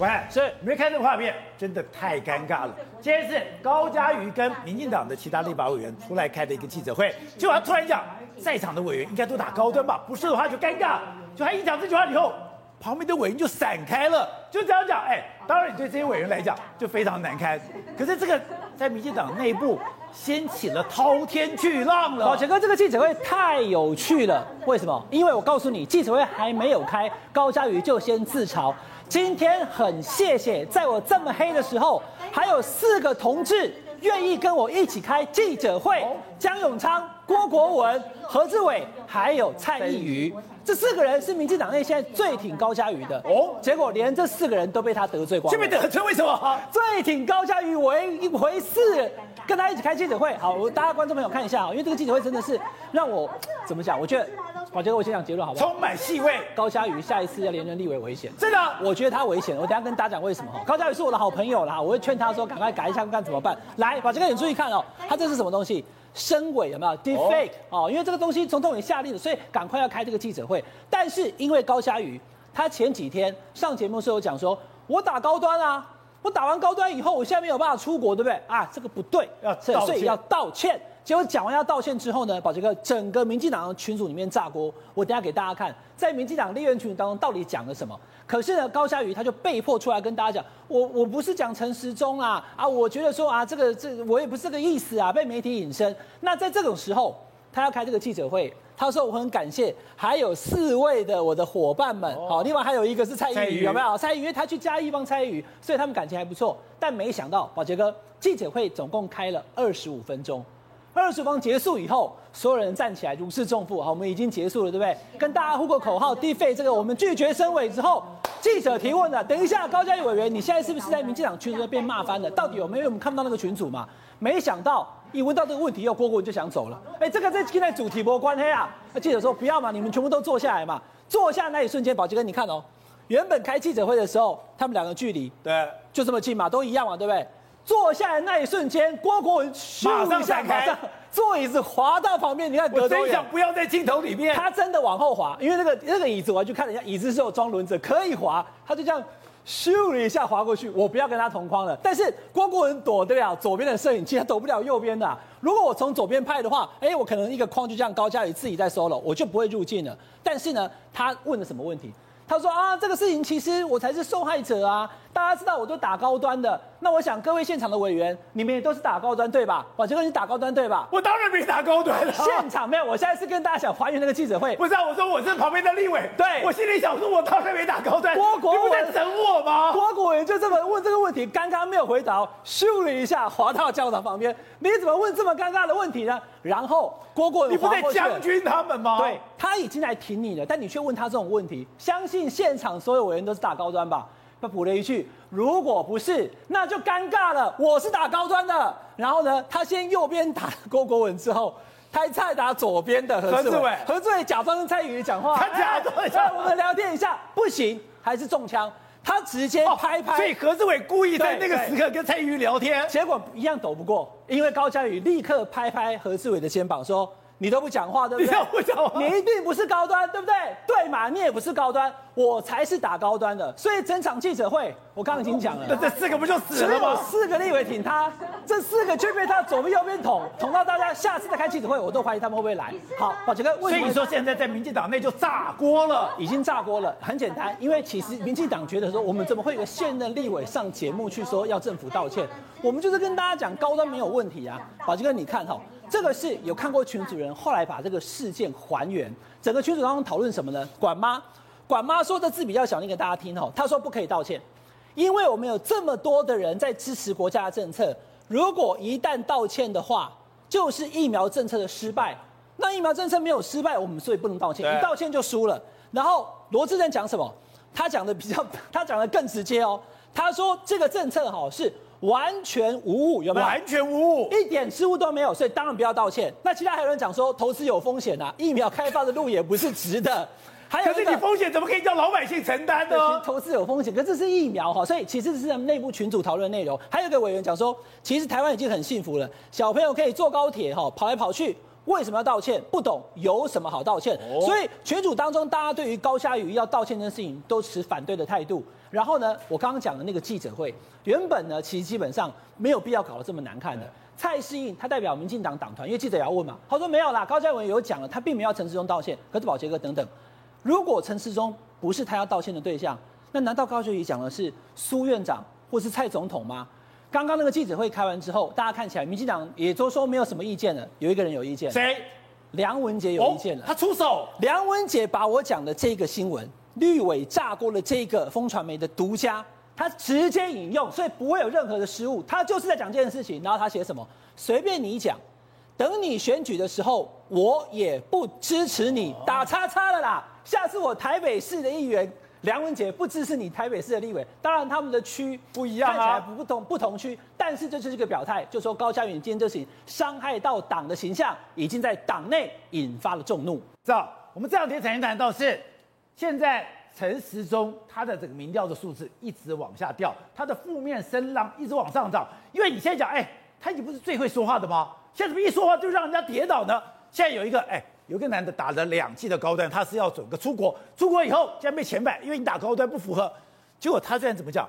喂，是没看这个画面，真的太尴尬了。今天是高嘉瑜跟民进党的其他立法委员出来开的一个记者会，结果他突然讲，在场的委员应该都打高端吧？不是的话就尴尬。就他一讲这句话以后，旁边的委员就散开了，就这样讲。哎，当然你对这些委员来讲就非常难堪。可是这个在民进党内部掀起了滔天巨浪了。宝杰哥，这个记者会太有趣了。为什么？因为我告诉你，记者会还没有开，高嘉瑜就先自嘲。今天很谢谢，在我这么黑的时候，还有四个同志愿意跟我一起开记者会：江永昌、郭国文、何志伟，还有蔡易余。这四个人是民进党内现在最挺高嘉瑜的哦。结果连这四个人都被他得罪光了。这边得罪为什么？最挺高嘉瑜为一回事，跟他一起开记者会。好，我大家观众朋友看一下啊，因为这个记者会真的是让我怎么讲？我觉得。宝杰哥，我先讲结论好不好？充满戏味。高嘉瑜下一次要连任立委危险，真的？我觉得他危险。我等下跟大家讲为什么哈。高嘉瑜是我的好朋友啦，我会劝他说赶快改一下，看怎么办。来，宝杰哥，你注意看哦，他这是什么东西？深伪有没有？Deepfake 哦，因为这个东西总统也下令了，所以赶快要开这个记者会。但是因为高嘉瑜，他前几天上节目的时候讲说，我打高端啊，我打完高端以后，我现在没有办法出国，对不对？啊，这个不对，所以要道歉。结果讲完要道歉之后呢，宝杰哥整个民进党的群组里面炸锅。我等下给大家看，在民进党立院群组当中到底讲了什么。可是呢，高嘉瑜他就被迫出来跟大家讲，我我不是讲陈时中啊啊，我觉得说啊，这个这个、我也不是这个意思啊，被媒体引申。那在这种时候，他要开这个记者会，他说我很感谢，还有四位的我的伙伴们，好，另外还有一个是蔡易余，有没有？蔡易余，因为他去嘉义帮蔡易余，所以他们感情还不错。但没想到，宝杰哥记者会总共开了二十五分钟。二十分钟结束以后，所有人站起来如释重负。好，我们已经结束了，对不对？跟大家呼个口号，Deepfake 这个我们拒绝升委之后，记者提问了。等一下，高嘉瑜委员，你现在是不是在民进党群组被骂翻了？到底有没有？我们看不到那个群组嘛。没想到一问到这个问题，又郭国文就想走了。哎，这个在现在主题没关黑啊。那记者说不要嘛，你们全部都坐下来嘛。坐下那一瞬间，宝杰哥，你看哦，原本开记者会的时候，他们两个距离对就这么近嘛，都一样嘛，对不对？坐下来那一瞬间，郭国文马上闪开，坐椅子滑到旁边。你看，我真想不要在镜头里面。他真的往后滑，因为那个那个椅子，我去看了一下，椅子是有装轮子，可以滑。他就这样咻了一下滑过去。我不要跟他同框了。但是郭国文躲得了左边的摄影机，他躲不了右边的啊。如果我从左边拍的话，哎，我可能一个框就这样高嘉宇自己在 solo，我就不会入镜了。但是呢，他问了什么问题？他说啊，这个事情其实我才是受害者啊！大家知道我都打高端的，那我想各位现场的委员，你们也都是打高端对吧？宝杰哥，你打高端对吧？我当然没打高端了。现场没有，我现在是跟大家想还原那个记者会。不是啊，我说我是旁边的立委，对，我心里想说，我当然没打高端。郭国文，你不在整我吗？郭国文就这么问这个问题，刚刚没有回答，咻了一下滑到教堂旁边。你怎么问这么尴尬的问题呢？然后郭国文，你不在将军他们吗？对，他已经来挺你了，但你却问他这种问题，相信现场所有委员都是打高端吧？他补了一句：“如果不是，那就尴尬了。我是打高端的。”然后呢，他先右边打郭国文，之后他再打左边的何志伟。何志伟假装跟蔡易余讲话，他假装一下、哎，我们聊天一下，不行，还是中枪。他直接拍拍，哦、所以何志伟故意在那个时刻跟蔡易余聊天，结果一样躲不过，因为高嘉宇立刻拍拍何志伟的肩膀说。你都不讲话，对不对？你不讲话，你一定不是高端，对不对？对嘛，你也不是高端，我才是打高端的。所以整场记者会，我刚刚已经讲了，那这四个不就死了吗？四个立委挺他，这四个却被他左边右边捅，捅到大家下次再开记者会，我都怀疑他们会不会来。好，宝杰哥，所以你说现在在民进党内就炸锅了，已经炸锅了。很简单，因为其实民进党觉得说，我们怎么会有个现任立委上节目去说要政府道歉？我们就是跟大家讲高端没有问题啊。宝杰哥，你看哈。这个是有看过群主人后来把这个事件还原，整个群组当中讨论什么呢？管妈，管妈说的字比较小，念给大家听哦。他说不可以道歉，因为我们有这么多的人在支持国家的政策，如果一旦道歉的话，就是疫苗政策的失败。那疫苗政策没有失败，我们所以不能道歉，一道歉就输了。然后罗志正讲什么？他讲的比较，他讲的更直接哦。他说这个政策哈是。完全无误，有没有？完全无误，一点失误都没有，所以当然不要道歉。那其他还有人讲说，投资有风险呐、啊，疫苗开发的路也不是直的。还有，可是你风险怎么可以叫老百姓承担呢？投资有风险，可是这是疫苗哈，所以其实是内部群组讨论内容。还有一个委员讲说，其实台湾已经很幸福了，小朋友可以坐高铁哈，跑来跑去，为什么要道歉？不懂有什么好道歉？所以群主当中，大家对于高嘉瑜要道歉这件事情都持反对的态度。然后呢，我刚刚讲的那个记者会，原本呢其实基本上没有必要搞得这么难看的。蔡适应他代表民进党党团，因为记者也要问嘛，他说没有啦，高嘉文有讲了，他并没有要陈世忠道歉。可是宝杰哥等等，如果陈世忠不是他要道歉的对象，那难道高嘉瑜讲的是苏院长或是蔡总统吗？刚刚那个记者会开完之后，大家看起来民进党也都说没有什么意见了，有一个人有意见，谁？梁文杰有意见了，哦，他出手。梁文杰把我讲的这个新闻，绿委炸锅了这个风传媒的独家。他直接引用，所以不会有任何的失误。他就是在讲这件事情，然后他写什么？随便你讲。等你选举的时候，我也不支持你，打叉叉了啦。下次我台北市的议员梁文杰不支持你台北市的立委，当然他们的区不一样，看起来不同不同区，但是这就是一个表态，就说高嘉远今天这事情伤害到党的形象，已经在党内引发了众怒。知道我们这两天曾经谈到是现在。陈时中他的这个民调的数字一直往下掉，他的负面声浪一直往上涨。因为你现在讲，哎，他已经不是最会说话的吗？现在怎么一说话就让人家跌倒呢？现在有一个，哎，有个男的打了两季的高端，他是要准个出国，出国以后竟然被遣返，因为你打高端不符合。结果他现在怎么讲？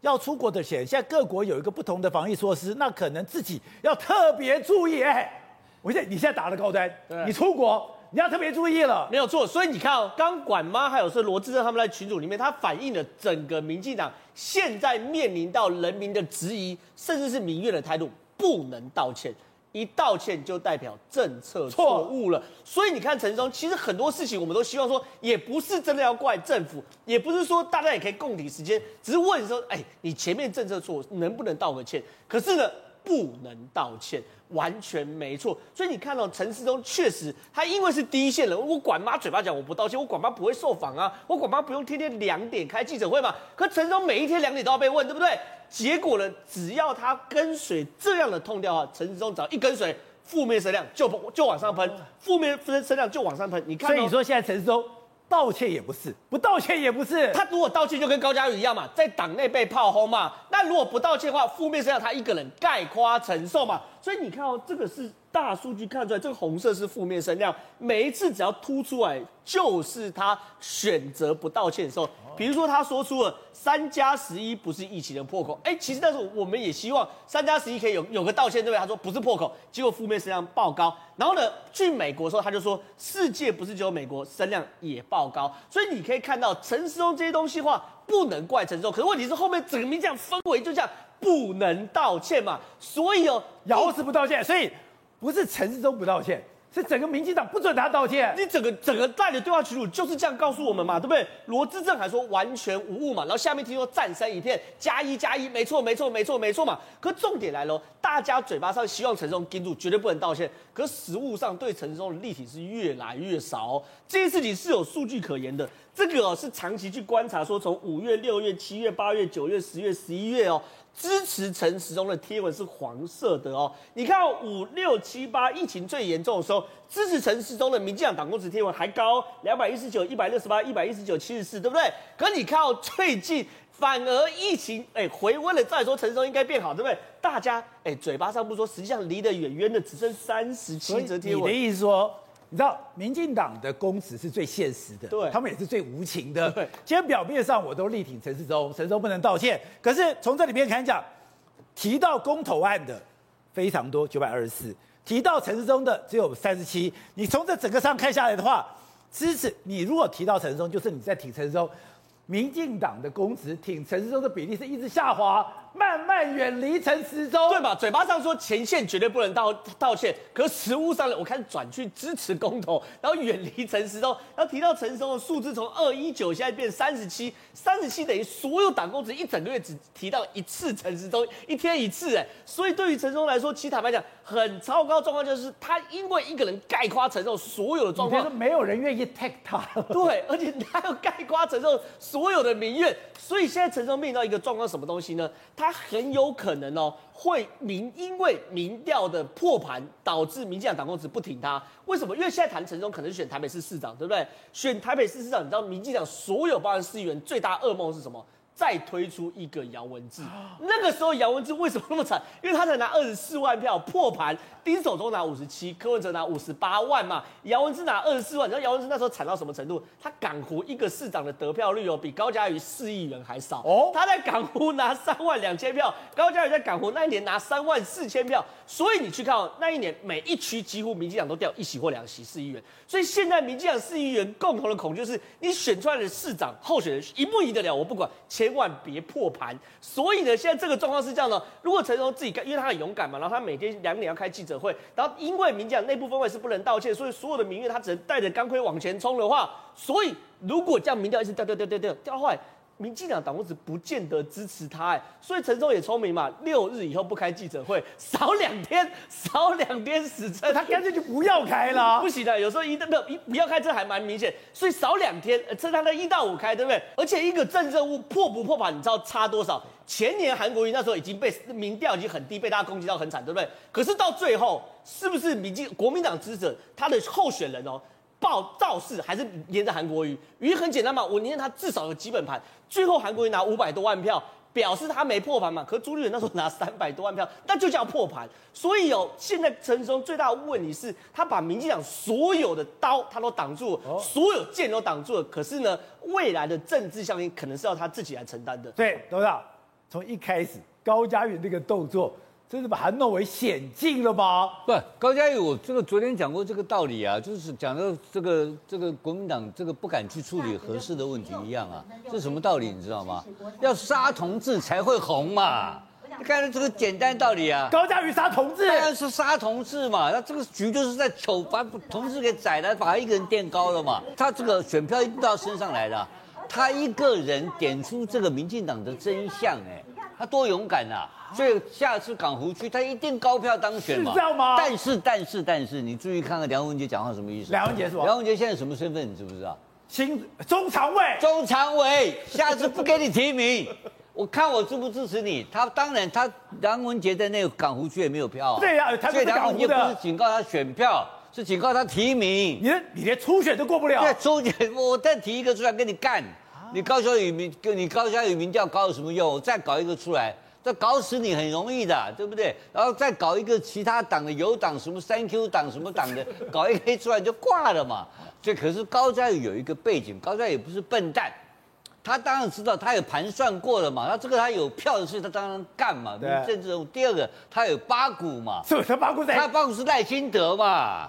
要出国的险，现在各国有一个不同的防疫措施，那可能自己要特别注意。哎，我现在你现在打了高端，你出国。你要特别注意了，没有错。所以你看哦，刚管妈还有是罗志正他们在群组里面，他反映了整个民进党现在面临到人民的质疑，甚至是民怨的态度，不能道歉，一道歉就代表政策错误了。所以你看陈松，其实很多事情我们都希望说，也不是真的要怪政府，也不是说大家也可以共体时间，只是问说，哎，你前面政策错，能不能道个歉？可是呢，不能道歉。完全没错，所以你看到陈世忠确实，他因为是第一线人，我管妈嘴巴讲我不道歉，我管妈不会受访啊，我管妈不用天天两点开记者会嘛。可陈世忠每一天两点都要被问，对不对？结果呢，只要他跟随这样的痛调啊，陈世忠只要一跟随，负面声量就就往上喷，负面声声量就往上喷。你看，所以你说现在陈世忠。道歉也不是，不道歉也不是。他如果道歉，就跟高嘉瑜一样嘛，在党内被炮轰嘛。那如果不道歉的话，负面声量他一个人概括承受嘛。所以你看哦，这个是大数据看出来，这个红色是负面声量。每一次只要突出来，就是他选择不道歉的时候。比如说他说出了三加十一不是疫情的破口，哎，其实但是我们也希望三加十一可以有有个道歉，对不对？他说不是破口，结果负面声量爆高。然后呢，去美国的时候他就说世界不是只有美国，声量也爆高。所以你可以看到陈时中这些东西的话不能怪陈时中，可是问题是后面整个民进党氛围就这样不能道歉嘛，所以哦，咬死不道歉，所以不是陈世忠不道歉。是整个民进党不准他道歉，你整个整个带的对话群组就是这样告诉我们嘛，对不对？罗志正还说完全无误嘛，然后下面听说赞声一片，加一加一，没错没错没错没错嘛。可重点来了，大家嘴巴上希望陈时中盯住，绝对不能道歉，可实物上对陈时中的力挺是越来越少。这件事情是有数据可言的，这个哦是长期去观察，说从五月、六月、七月、八月、九月、十月、十一月哦。支持陈时中的贴文是黄色的哦，你看五六七八疫情最严重的时候，支持陈时中的民进党党公职贴文还高两百一十九、一百六十八、一百一十九、七十四，对不对？可你看到最近反而疫情哎回温了，再说陈时中应该变好，对不对？大家哎嘴巴上不说，实际上离得远远的只剩三十七则贴文。你的意思说？你知道民进党的公职是最现实的，对，他们也是最无情的。对，今天表面上我都力挺陈世忠，陈世忠不能道歉。可是从这里面看讲，提到公投案的非常多，九百二十四；提到陈世忠的只有三十七。你从这整个上看下来的话，支持你如果提到陈世忠，就是你在挺陈世忠。民进党的公职挺陈世忠的比例是一直下滑，慢慢远离陈时中，对吧？嘴巴上说前线绝对不能道道歉，可实物上呢，我开始转去支持公投，然后远离陈时中。然后提到陈时中的数字从二一九现在变三十七，三十七等于所有党工职一整个月只提到一次陈时中，一天一次哎。所以对于陈时中来说，其实坦白讲，很糟糕状况就是他因为一个人概括承受所有的状况，没有人愿意 take 他。对，而且他要概括承受。所有的民怨，所以现在陈时中面临到一个状况，什么东西呢？他他很有可能哦，会民因为民调的破盘，导致民进党党公职不挺他。为什么？因为现在谈陈忠可能选台北市市长，对不对？选台北市市长，你知道民进党所有包含市议员最大噩梦是什么？再推出一个姚文智。那个时候姚文智为什么那么惨？因为他才拿二十四万票破盘，丁守中拿五十七，柯文哲拿五十八万嘛，姚文智拿二十四万。你知道姚文智那时候惨到什么程度？他港湖一个市长的得票率哦，比高嘉瑜四亿元还少。哦，他在港湖拿三万两千票，高嘉瑜在港湖那一年拿三万四千票。所以你去看哦，那一年每一区几乎民进党都掉一席或两席四亿元。所以现在民进党四亿元共同的恐惧是，你选出来的市长候选人赢不赢得了？我不管，千万别破盘。所以呢，现在这个状况是这样的：如果陈荣自己干，因为他很勇敢嘛，然后他每天两点要开记者会，然后因为民进党内部分会是不能道歉，所以所有的民怨他只能带着钢盔往前冲的话，所以如果这样民调一直掉掉掉掉掉掉坏。民进党党公子不见得支持他，哎，所以陈忠也聪明嘛，六日以后不开记者会，少两天，少两天死撑，他干脆就不要开了。不行的，有时候一没有一不要开，这还蛮明显，所以少两天，趁他的一到五开，对不对？而且一个政治任务破不破盘，你知道差多少？前年韩国瑜那时候已经被民调已经很低，被大家攻击到很惨，对不对？可是到最后，是不是民进国民党支持者他的候选人哦？报造势还是黏着韩国瑜，原因很简单嘛，我黏他至少有基本盘。最后韩国瑜拿五百多万票，表示他没破盘嘛。可是朱立伦那时候拿三百多万票，那就叫破盘。所以哦，现在陈时中最大的问题是，他把民进党所有的刀他都挡住了，哦、所有剑都挡住了。可是呢，未来的政治效应可能是要他自己来承担的。对，董事长，从一开始高嘉瑜那个动作。这是把它弄为险境了吗？不，高嘉瑜，我这个昨天讲过这个道理啊，就是讲到这个这个国民党这个不敢去处理合适的问题一样啊，这什么道理你知道吗？要杀同志才会红嘛，你看这个简单道理啊。高嘉瑜杀同志，当然是杀同志嘛，那这个局就是在丑把同志给宰了，把他一个人垫高了嘛，他这个选票一定到身上来的，他一个人点出这个民进党的真相，哎，他多勇敢啊！所以下次港湖区他一定高票当选嘛？但是但是但是，你注意看看梁文杰讲话什么意思？梁文杰是吧？梁文杰现在什么身份？你知不知道？新中常委。中常委，下次不给你提名，我看我支不支持你。他当然，他梁文杰在那个港湖区也没有票。对呀，所以梁文杰不是警告他选票，是警告他提名。你你连初选都过不了。对，初选我再提一个出来跟你干。你高嘉瑜民，你高嘉瑜民调高有什么用？我再搞一个出来。这搞死你很容易的，对不对？然后再搞一个其他党的有党什么三 Q 党什么党的，搞一个出来就挂了嘛。这可是高嘉宇有一个背景，高嘉宇也不是笨蛋，他当然知道，他也盘算过了嘛。那这个他有票的事，他当然干嘛。对。这种。第二个，他有八股嘛。是不是八股谁？他八股是赖清德嘛。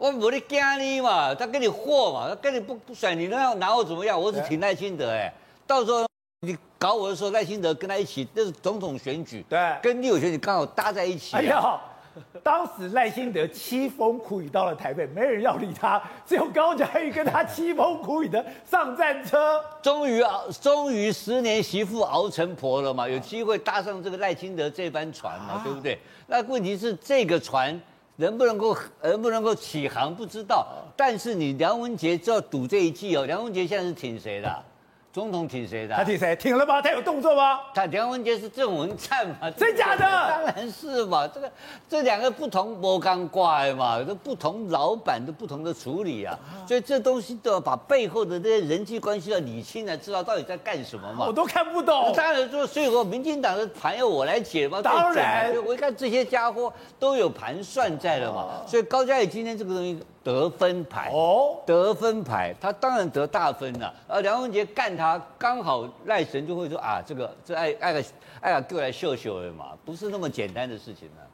我我的家你嘛，他跟你和嘛，他跟你不不甩你，那要拿我怎么样？我只挺赖清德哎，到时候。你搞我的时候，赖清德跟他一起，那是总统选举，对，跟立委选举刚好搭在一起。哎呀，当时赖清德凄风苦雨到了台北，没人要理他，只有高嘉瑜跟他凄风苦雨的上战车。终于熬，终于十年媳妇熬成婆了嘛，有机会搭上这个赖清德这班船嘛，啊、对不对？那问题是这个船能不能够能不能够起航不知道，但是你梁文杰就要赌这一季哦。梁文杰现在是挺谁的？总统挺谁的？他挺谁？挺了吗？他有动作吗？他梁文杰是郑文灿嘛？真假的？当然是嘛。这个这两个不同魔钢怪嘛，这不同老板的不同的处理啊，所以这东西都要把背后的这些人际关系要理清，才知道到底在干什么嘛。我都看不懂。当然说，所以说民进党的盘要我来解嘛。当然，我一看这些家伙都有盘算在了嘛。所以高嘉宇今天这个东西。得分牌哦，得分牌，他当然得大分了。而梁文杰干他，刚好赖神就会说啊，这个这爱爱个爱个过来秀秀的嘛，不是那么简单的事情呢、啊。